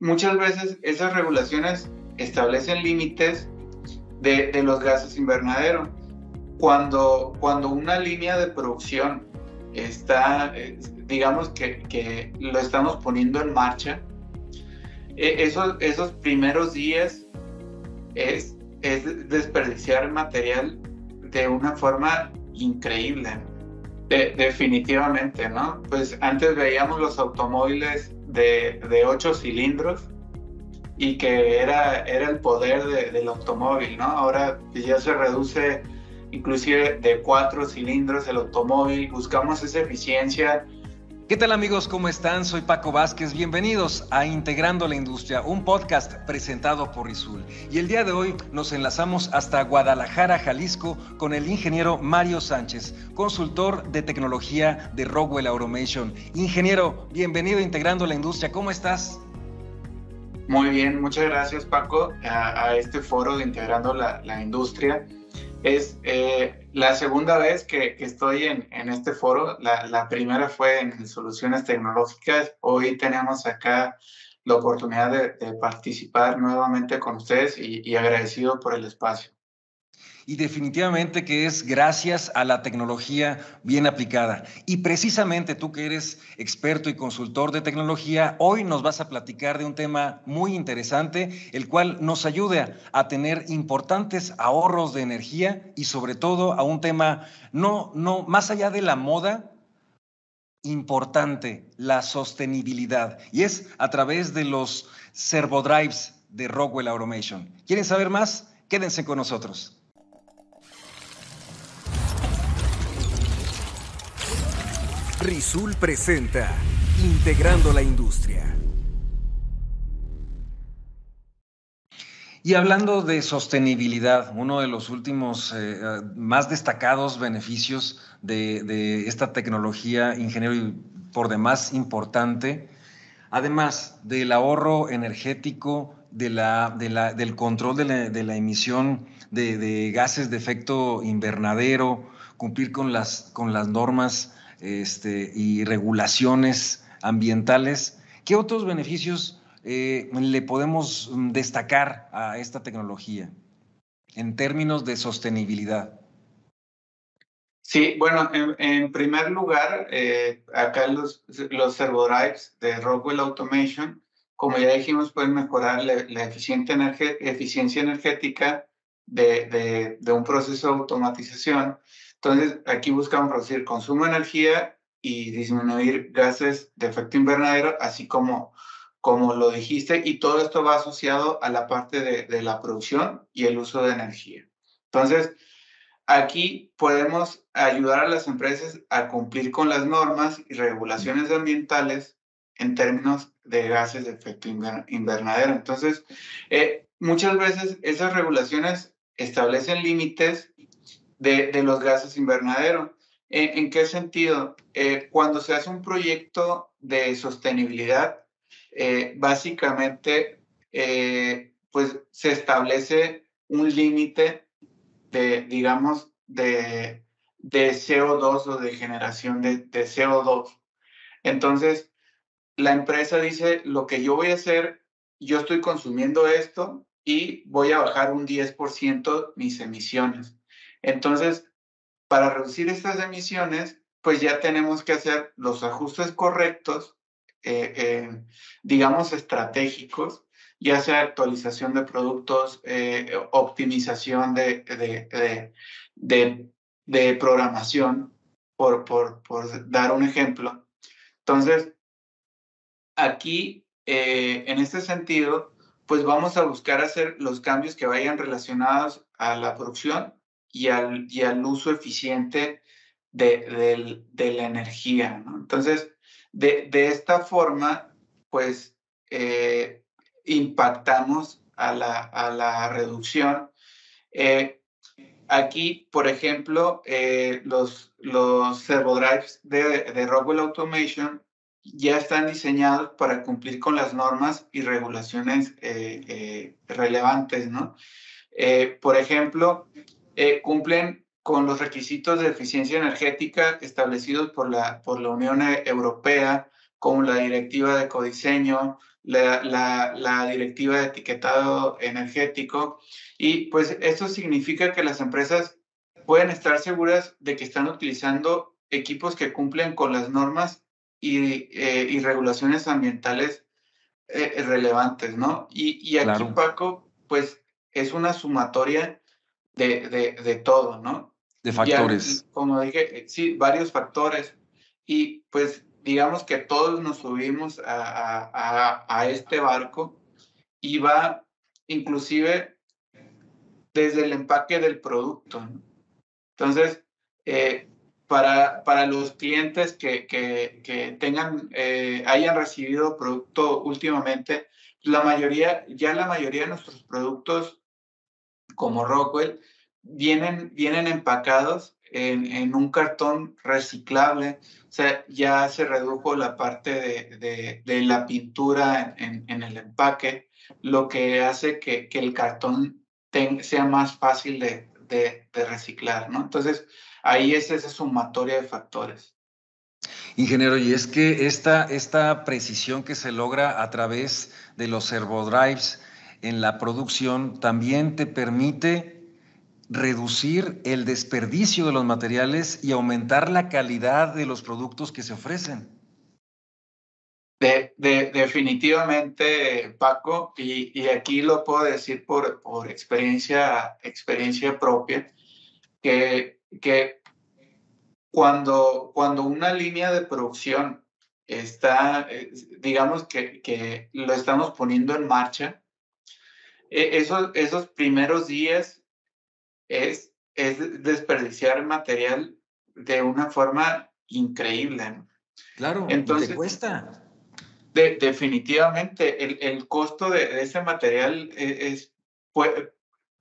muchas veces esas regulaciones establecen límites de, los gases invernadero. Cuando, cuando una línea de producción está, digamos que, que lo estamos poniendo en marcha, e, esos, esos primeros días es, es desperdiciar material de una forma increíble. Definitivamente, ¿no? Pues antes veíamos los automóviles de, de ocho cilindros y que era, era el poder del automóvil, ¿no? Ahora ya se reduce inclusive de cuatro cilindros el automóvil, buscamos esa eficiencia ¿Qué tal amigos? ¿Cómo están? Soy Paco Vázquez. Bienvenidos a Integrando la Industria, un podcast presentado por Rizul. Y el día de hoy nos enlazamos hasta Guadalajara, Jalisco, con el ingeniero Mario Sánchez, consultor de tecnología de Rockwell Automation. Ingeniero, bienvenido a Integrando la Industria. ¿Cómo estás? Muy bien, muchas gracias Paco a, este foro de Integrando la, la Industria. Es eh, la segunda vez que, estoy en, este foro. La, primera fue en Soluciones Tecnológicas. Hoy tenemos acá la oportunidad de, participar nuevamente con ustedes y agradecido por el espacio y definitivamente que es gracias a la tecnología bien aplicada. Y precisamente tú que eres experto y consultor de tecnología, hoy nos vas a platicar de un tema muy interesante, el cual nos ayuda a tener importantes ahorros de energía y sobre todo a un tema no, no, más allá de la moda, importante, la sostenibilidad. Y es a través de los servodrives de Rockwell Automation. ¿Quieren saber más? Quédense con nosotros. Rizul presenta Integrando la Industria. Y hablando de sostenibilidad, uno de los últimos eh, más destacados beneficios de, esta tecnología, ingeniero, y por demás importante, además del ahorro energético, de la, del control de la, emisión de, gases de efecto invernadero, cumplir con las, con las normas este, y regulaciones ambientales. ¿Qué otros beneficios eh, le podemos destacar a esta tecnología en términos de sostenibilidad? Sí, bueno, en, primer lugar, eh, acá los, los servodrives de Rockwell Automation, como ya dijimos, pueden mejorar la, eficiencia energética de, de, un proceso de automatización entonces, aquí buscamos reducir consumo de energía y disminuir gases de efecto invernadero, así como, como lo dijiste, y todo esto va asociado a la parte de, de la producción y el uso de energía. Entonces, aquí podemos ayudar a las empresas a cumplir con las normas y regulaciones ambientales en términos de gases de efecto invernadero. Entonces, eh, muchas veces esas regulaciones establecen límites de, los gases invernadero. ¿En, qué sentido? Eh, cuando se hace un proyecto de sostenibilidad, eh, básicamente, eh, pues se establece un límite de, digamos, de, de, CO2 o de generación de, de CO2. Entonces, la empresa dice, lo que yo voy a hacer, yo estoy consumiendo esto y voy a bajar un 10% mis emisiones. Entonces, para reducir estas emisiones, pues ya tenemos que hacer los ajustes correctos, eh, eh, digamos, estratégicos, ya sea actualización de productos, eh, optimización de, de, de, programación, por, por, por, dar un ejemplo. Entonces, aquí, en este sentido, pues vamos a buscar hacer los cambios que vayan relacionados a la producción y al, y al uso eficiente de, de, la energía. Entonces, de, de, esta forma, pues eh, impactamos a la, a la reducción. Eh, aquí, por ejemplo, eh, los, los servodrives de, de Rockwell Automation ya están diseñados para cumplir con las normas y regulaciones relevantes, ¿no? por ejemplo, eh, cumplen con los requisitos de eficiencia energética establecidos por la, por la Unión Europea, como la Directiva de Codiseño, la, la, la, directiva de etiquetado energético. Y pues esto significa que las empresas pueden estar seguras de que están utilizando equipos que cumplen con las normas y, eh, y regulaciones ambientales eh, relevantes, ¿no? Y, y aquí, Paco, pues es una sumatoria de, de, de todo, ¿no? De factores. como dije, sí, varios factores. Y pues digamos que todos nos subimos a, a, a este barco y va inclusive desde el empaque del producto. ¿no? Entonces, eh, para, para los clientes que, que, que tengan, eh, hayan recibido producto últimamente, la mayoría, ya la mayoría de nuestros productos como Rockwell vienen, vienen empacados en, en, un cartón reciclable, o sea, ya se redujo la parte de, de, de la pintura en, en, el empaque, lo que hace que, que el cartón ten, sea más fácil de, de, reciclar, ¿no? Entonces, ahí es esa sumatoria de factores. Ingeniero, y es que esta, esta precisión que se logra a través de los servodrives en la producción también te permite reducir el desperdicio de los materiales y aumentar la calidad de los productos que se ofrecen. De, de, definitivamente, Paco, y, aquí lo puedo decir por, experiencia, experiencia propia, que, que cuando, cuando una línea de producción está, digamos que, que lo estamos poniendo en marcha, esos, esos primeros días es, es desperdiciar material de una forma increíble. Claro, Entonces, te cuesta. De, definitivamente, el, el costo de, ese material e, es, puede,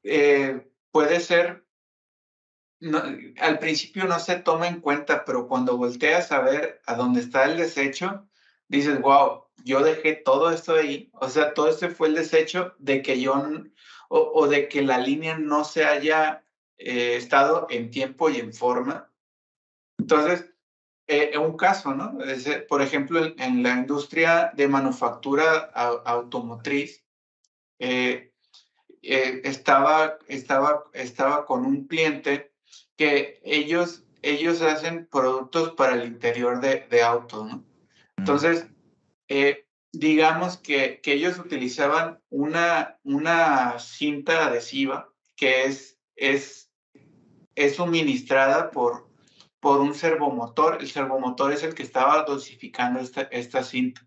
eh, puede ser, no, al principio no se toma en cuenta, pero cuando volteas a ver a dónde está el desecho, dices, wow, yo dejé todo esto ahí, o sea, todo esto fue el desecho de que yo o, o de que la línea no se haya eh, estado en tiempo y en forma. Entonces, eh, un caso, ¿no? Es, por ejemplo, en, en, la industria de manufactura automotriz, eh, eh, estaba, estaba, estaba con un cliente que ellos, ellos hacen productos para el interior de, de autos, ¿no? Entonces, eh, digamos que, que ellos utilizaban una, una cinta adhesiva que es, es, es suministrada por, por un servomotor. El servomotor es el que estaba dosificando esta, esta cinta.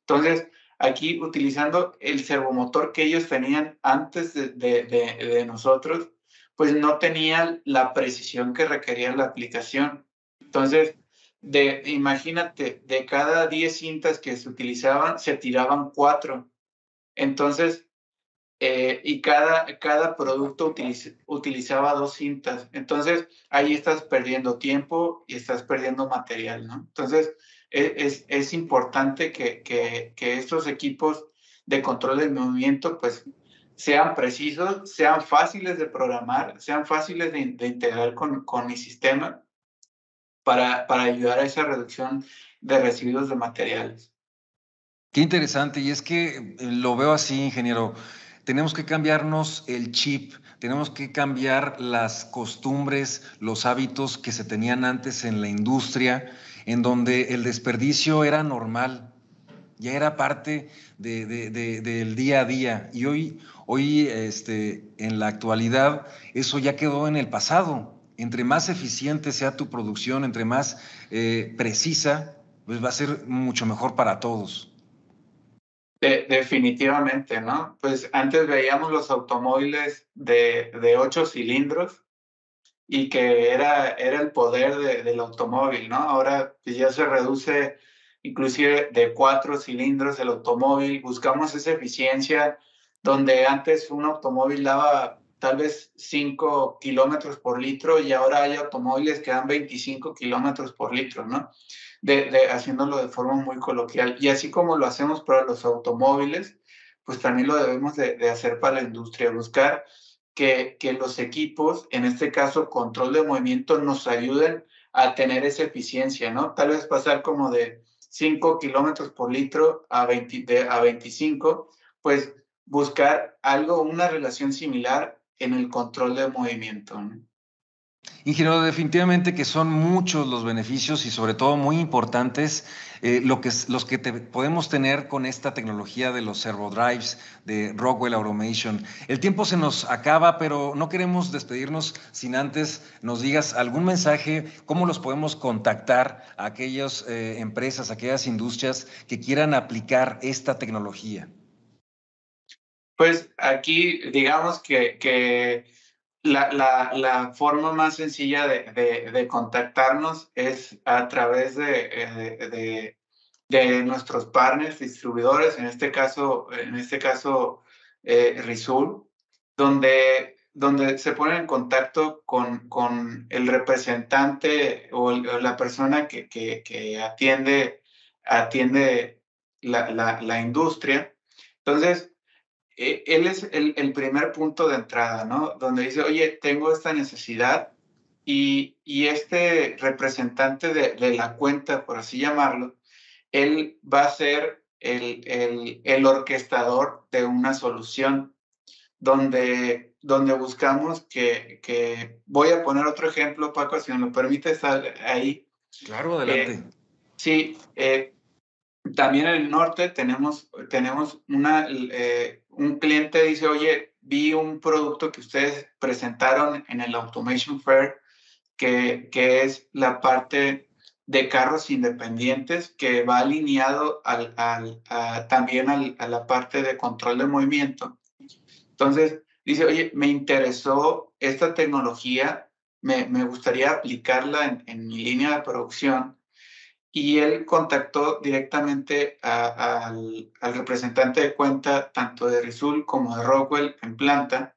Entonces, aquí utilizando el servomotor que ellos tenían antes de, de, de, de nosotros, pues no tenía la precisión que requería la aplicación. Entonces, de, imagínate, de cada 10 cintas que se utilizaban, se tiraban 4. Entonces, eh, y cada, cada producto utiliz, utilizaba dos cintas. Entonces, ahí estás perdiendo tiempo y estás perdiendo material, ¿no? Entonces, e, es, es importante que, que, que estos equipos de control del movimiento, pues, sean precisos, sean fáciles de programar, sean fáciles de, de integrar con, con mi sistema para, para ayudar a esa reducción de residuos de materiales. Qué interesante, y es que eh, lo veo así, ingeniero. Tenemos que cambiarnos el chip, tenemos que cambiar las costumbres, los hábitos que se tenían antes en la industria, en donde el desperdicio era normal, ya era parte de, de, de, del día a día. Y hoy, hoy este, en la actualidad, eso ya quedó en el pasado entre más eficiente sea tu producción, entre más eh, precisa, pues va a ser mucho mejor para todos. De, definitivamente, ¿no? Pues antes veíamos los automóviles de, de ocho cilindros y que era, era el poder de, del automóvil, ¿no? Ahora pues ya se reduce inclusive de cuatro cilindros el automóvil, buscamos esa eficiencia donde antes un automóvil daba tal vez 5 kilómetros por litro y ahora hay automóviles que dan 25 kilómetros por litro, ¿no? De, haciéndolo de forma muy coloquial. Y así como lo hacemos para los automóviles, pues también lo debemos de, de hacer para la industria, buscar que, que, los equipos, en este caso control de movimiento, nos ayuden a tener esa eficiencia, ¿no? Tal vez pasar como de 5 kilómetros por litro a, 20, a 25, pues buscar algo, una relación similar en el control de movimiento. Ingeniero, definitivamente que son muchos los beneficios y sobre todo muy importantes eh, lo que, los que podemos tener con esta tecnología de los servo drives de Rockwell Automation. El tiempo se nos acaba, pero no queremos despedirnos sin antes nos digas algún mensaje, cómo los podemos contactar a aquellas eh, empresas, aquellas industrias que quieran aplicar esta tecnología. Pues aquí digamos que, la, forma más sencilla de, contactarnos es a través de, eh, de, nuestros partners, distribuidores, en este caso, en este caso eh, Rizul, donde, donde se ponen en contacto con, con el representante o, la persona que, atiende, atiende la, la, la industria. Entonces, eh, él es el, primer punto de entrada, ¿no? Donde dice, oye, tengo esta necesidad y, este representante de, la cuenta, por así llamarlo, él va a ser el, el, orquestador de una solución donde, donde buscamos que, que, voy a poner otro ejemplo, Paco, si me lo permite, estar ahí. Claro, adelante. Eh, sí, eh, también en el norte tenemos, tenemos una, un cliente dice, oye, vi un producto que ustedes presentaron en el Automation Fair, que, que es la parte de carros independientes que va alineado al, al, también a la parte de control de movimiento. Entonces, dice, oye, me interesó esta tecnología, me, me gustaría aplicarla en, en, mi línea de producción y él contactó directamente al, representante de cuenta tanto de Rizul como de Rockwell en planta.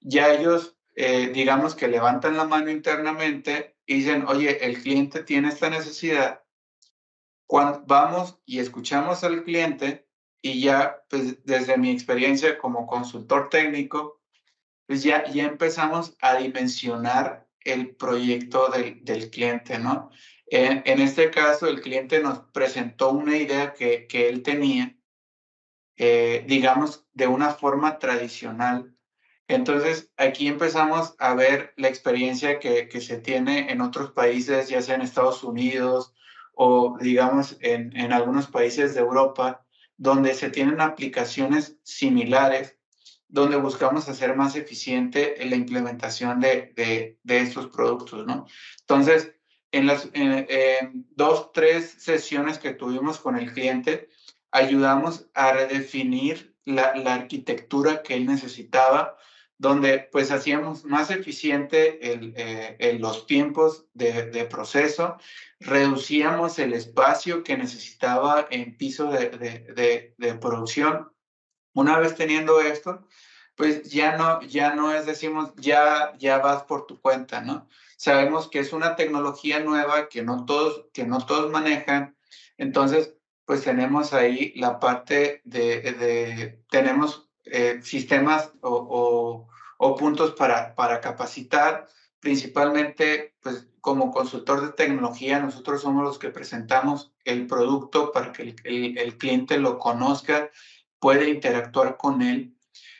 Ya ellos, eh, digamos que levantan la mano internamente y dicen, oye, el cliente tiene esta necesidad. Cuando vamos y escuchamos al cliente y ya, pues desde mi experiencia como consultor técnico, pues ya, ya empezamos a dimensionar el proyecto del, del cliente, ¿no? En, este caso, el cliente nos presentó una idea que, que él tenía, eh, digamos, de una forma tradicional. Entonces, aquí empezamos a ver la experiencia que, que se tiene en otros países, ya sea en Estados Unidos o, digamos, en, en algunos países de Europa, donde se tienen aplicaciones similares, donde buscamos hacer más eficiente la implementación de, de, de estos productos, ¿no? Entonces, en las dos, tres sesiones que tuvimos con el cliente, ayudamos a redefinir la, la arquitectura que él necesitaba, donde pues hacíamos más eficiente el, eh, los tiempos de, de, proceso, reducíamos el espacio que necesitaba en piso de, de, de, producción. Una vez teniendo esto, pues ya no, ya no es, decimos, ya, ya vas por tu cuenta, ¿no? Sabemos que es una tecnología nueva que no todos, que no todos manejan. Entonces, pues tenemos ahí la parte de, de tenemos eh, sistemas o, o, puntos para, para capacitar. Principalmente, pues como consultor de tecnología, nosotros somos los que presentamos el producto para que el, el cliente lo conozca, puede interactuar con él.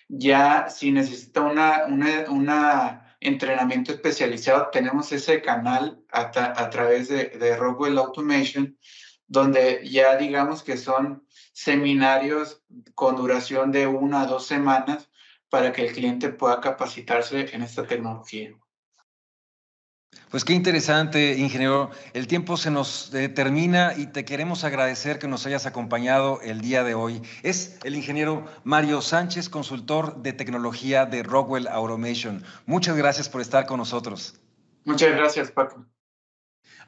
Ya si necesita una, una, entrenamiento especializado, tenemos ese canal a, a través de, de Rockwell Automation, donde ya digamos que son seminarios con duración de una a dos semanas para que el cliente pueda capacitarse en esta tecnología. Pues qué interesante, ingeniero. El tiempo se nos termina y te queremos agradecer que nos hayas acompañado el día de hoy. Es el ingeniero Mario Sánchez, consultor de tecnología de Rockwell Automation. Muchas gracias por estar con nosotros. Muchas gracias, Paco.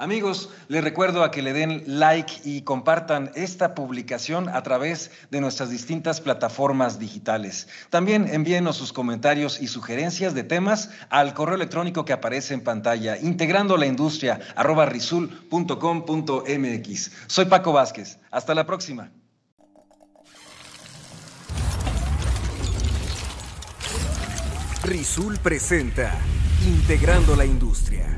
Amigos, les recuerdo a que le den like y compartan esta publicación a través de nuestras distintas plataformas digitales. También envíenos sus comentarios y sugerencias de temas al correo electrónico que aparece en pantalla, integrando la industria risul.com.mx. Soy Paco Vázquez. Hasta la próxima. Risul presenta Integrando la industria